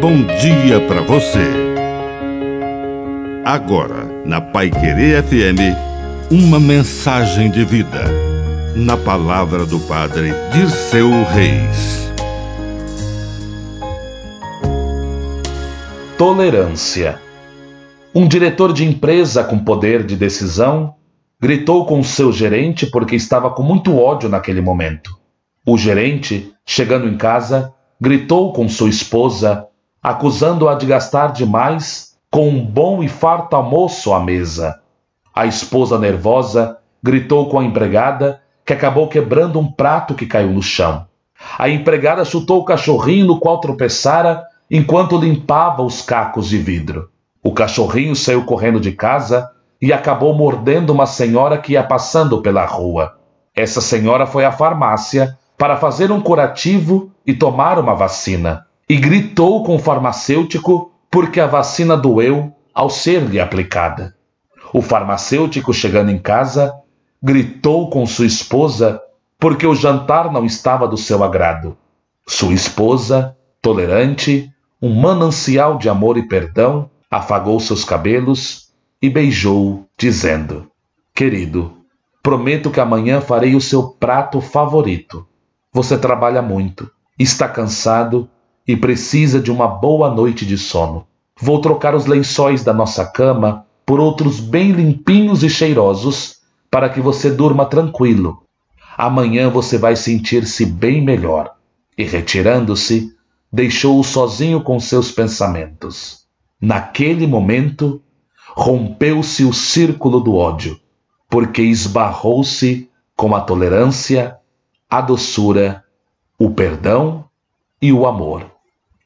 bom dia para você. Agora, na Pai Querer FM, uma mensagem de vida. Na palavra do Padre Dirceu Reis. Tolerância. Um diretor de empresa com poder de decisão gritou com seu gerente porque estava com muito ódio naquele momento. O gerente, chegando em casa, gritou com sua esposa, acusando-a de gastar demais com um bom e farto almoço à mesa. A esposa nervosa gritou com a empregada, que acabou quebrando um prato que caiu no chão. A empregada chutou o cachorrinho no qual tropeçara enquanto limpava os cacos de vidro. O cachorrinho saiu correndo de casa e acabou mordendo uma senhora que ia passando pela rua. Essa senhora foi à farmácia para fazer um curativo e tomar uma vacina, e gritou com o farmacêutico porque a vacina doeu ao ser-lhe aplicada. O farmacêutico, chegando em casa, gritou com sua esposa porque o jantar não estava do seu agrado. Sua esposa, tolerante, um manancial de amor e perdão, afagou seus cabelos e beijou, dizendo: Querido, prometo que amanhã farei o seu prato favorito você trabalha muito, está cansado e precisa de uma boa noite de sono. Vou trocar os lençóis da nossa cama por outros bem limpinhos e cheirosos para que você durma tranquilo. Amanhã você vai sentir-se bem melhor. E retirando-se, deixou-o sozinho com seus pensamentos. Naquele momento, rompeu-se o círculo do ódio, porque esbarrou-se com a tolerância a doçura, o perdão e o amor.